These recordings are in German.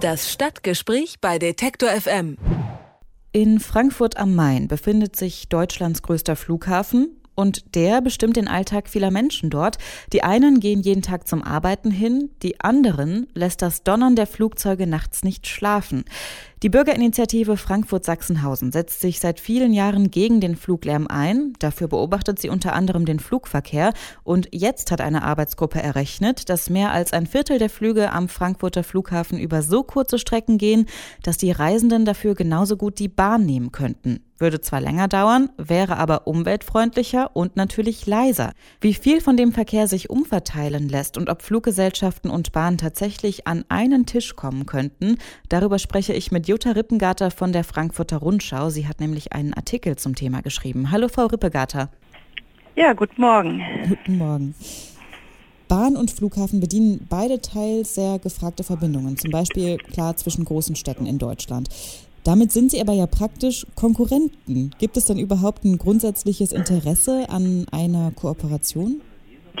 Das Stadtgespräch bei Detektor FM. In Frankfurt am Main befindet sich Deutschlands größter Flughafen und der bestimmt den Alltag vieler Menschen dort. Die einen gehen jeden Tag zum Arbeiten hin, die anderen lässt das Donnern der Flugzeuge nachts nicht schlafen. Die Bürgerinitiative Frankfurt-Sachsenhausen setzt sich seit vielen Jahren gegen den Fluglärm ein. Dafür beobachtet sie unter anderem den Flugverkehr. Und jetzt hat eine Arbeitsgruppe errechnet, dass mehr als ein Viertel der Flüge am Frankfurter Flughafen über so kurze Strecken gehen, dass die Reisenden dafür genauso gut die Bahn nehmen könnten. Würde zwar länger dauern, wäre aber umweltfreundlicher und natürlich leiser. Wie viel von dem Verkehr sich umverteilen lässt und ob Fluggesellschaften und Bahnen tatsächlich an einen Tisch kommen könnten, darüber spreche ich mit Jutta Rippengarter von der Frankfurter Rundschau. Sie hat nämlich einen Artikel zum Thema geschrieben. Hallo, Frau Rippengarter. Ja, guten Morgen. Guten Morgen. Bahn und Flughafen bedienen beide teils sehr gefragte Verbindungen, zum Beispiel klar zwischen großen Städten in Deutschland. Damit sind sie aber ja praktisch Konkurrenten. Gibt es denn überhaupt ein grundsätzliches Interesse an einer Kooperation?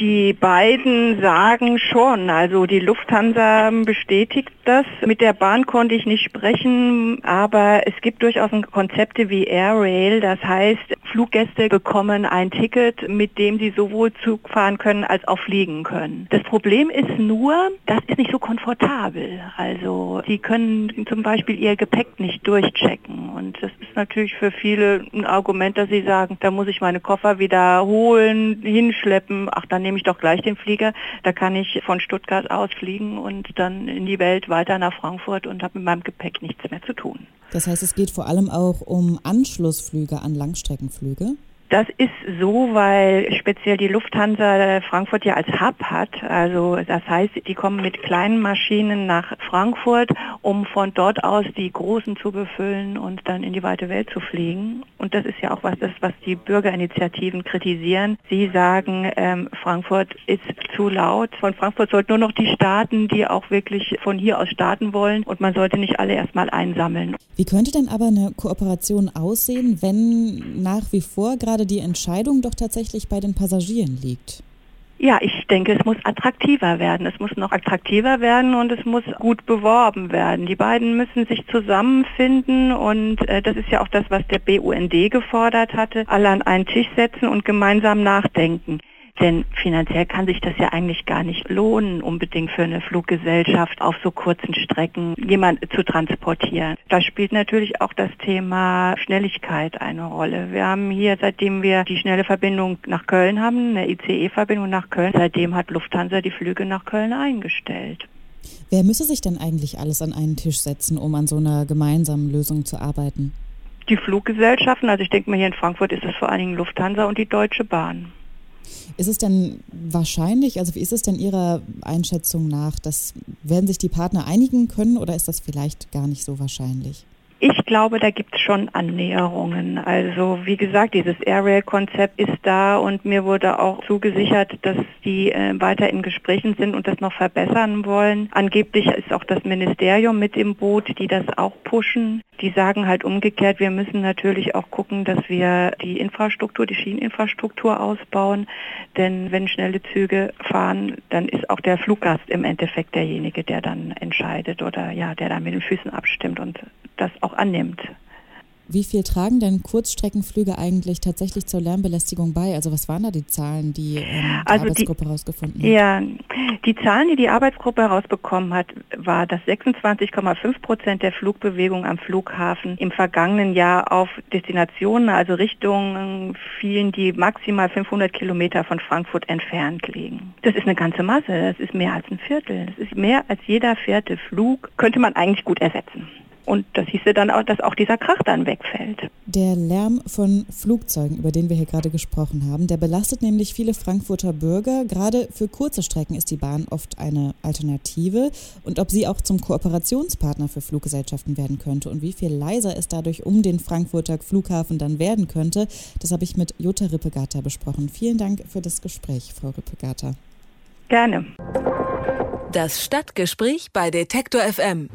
Die beiden sagen schon, also die Lufthansa bestätigt das. Mit der Bahn konnte ich nicht sprechen, aber es gibt durchaus Konzepte wie Air Rail. Das heißt, Fluggäste bekommen ein Ticket, mit dem sie sowohl Zug fahren können als auch fliegen können. Das Problem ist nur, das ist nicht so komfortabel. Also sie können zum Beispiel ihr Gepäck nicht durchchecken. Und das ist natürlich für viele ein Argument, dass sie sagen, da muss ich meine Koffer wieder holen, hinschleppen. Ach, dann nehme ich doch gleich den Flieger. Da kann ich von Stuttgart aus fliegen und dann in die Welt weiter nach Frankfurt und habe mit meinem Gepäck nichts mehr zu tun. Das heißt, es geht vor allem auch um Anschlussflüge an Langstreckenflüge? Das ist so, weil speziell die Lufthansa Frankfurt ja als Hub hat. Also das heißt, die kommen mit kleinen Maschinen nach Frankfurt, um von dort aus die großen zu befüllen und dann in die weite Welt zu fliegen. Und das ist ja auch was, das, was die Bürgerinitiativen kritisieren. Sie sagen, ähm, Frankfurt ist zu laut. Von Frankfurt sollten nur noch die starten, die auch wirklich von hier aus starten wollen. Und man sollte nicht alle erstmal einsammeln. Wie könnte denn aber eine Kooperation aussehen, wenn nach wie vor gerade gerade die Entscheidung doch tatsächlich bei den Passagieren liegt. Ja, ich denke, es muss attraktiver werden. Es muss noch attraktiver werden und es muss gut beworben werden. Die beiden müssen sich zusammenfinden und äh, das ist ja auch das, was der BUND gefordert hatte, alle an einen Tisch setzen und gemeinsam nachdenken. Denn finanziell kann sich das ja eigentlich gar nicht lohnen, unbedingt für eine Fluggesellschaft auf so kurzen Strecken jemand zu transportieren. Da spielt natürlich auch das Thema Schnelligkeit eine Rolle. Wir haben hier, seitdem wir die schnelle Verbindung nach Köln haben, eine ICE-Verbindung nach Köln, seitdem hat Lufthansa die Flüge nach Köln eingestellt. Wer müsse sich denn eigentlich alles an einen Tisch setzen, um an so einer gemeinsamen Lösung zu arbeiten? Die Fluggesellschaften, also ich denke mal hier in Frankfurt ist es vor allen Dingen Lufthansa und die Deutsche Bahn. Ist es denn wahrscheinlich, also wie ist es denn Ihrer Einschätzung nach, dass werden sich die Partner einigen können oder ist das vielleicht gar nicht so wahrscheinlich? Ich glaube, da gibt es schon Annäherungen. Also wie gesagt, dieses Airrail-Konzept ist da und mir wurde auch zugesichert, dass die äh, weiter in Gesprächen sind und das noch verbessern wollen. Angeblich ist auch das Ministerium mit im Boot, die das auch pushen. Die sagen halt umgekehrt, wir müssen natürlich auch gucken, dass wir die Infrastruktur, die Schieneninfrastruktur ausbauen. Denn wenn schnelle Züge fahren, dann ist auch der Fluggast im Endeffekt derjenige, der dann entscheidet oder ja, der dann mit den Füßen abstimmt und das auch annimmt. Wie viel tragen denn Kurzstreckenflüge eigentlich tatsächlich zur Lärmbelästigung bei? Also was waren da die Zahlen, die ähm, die also Arbeitsgruppe herausgefunden hat? Ja, die Zahlen, die die Arbeitsgruppe herausbekommen hat, war, dass 26,5 Prozent der Flugbewegung am Flughafen im vergangenen Jahr auf Destinationen, also Richtungen fielen, die maximal 500 Kilometer von Frankfurt entfernt liegen. Das ist eine ganze Masse, das ist mehr als ein Viertel. Das ist mehr als jeder vierte Flug, könnte man eigentlich gut ersetzen. Und das hieße dann auch, dass auch dieser Krach dann wegfällt. Der Lärm von Flugzeugen, über den wir hier gerade gesprochen haben, der belastet nämlich viele Frankfurter Bürger. Gerade für kurze Strecken ist die Bahn oft eine Alternative. Und ob sie auch zum Kooperationspartner für Fluggesellschaften werden könnte und wie viel leiser es dadurch um den Frankfurter Flughafen dann werden könnte, das habe ich mit Jutta Rippegata besprochen. Vielen Dank für das Gespräch, Frau Rippegata. Gerne. Das Stadtgespräch bei Detektor FM.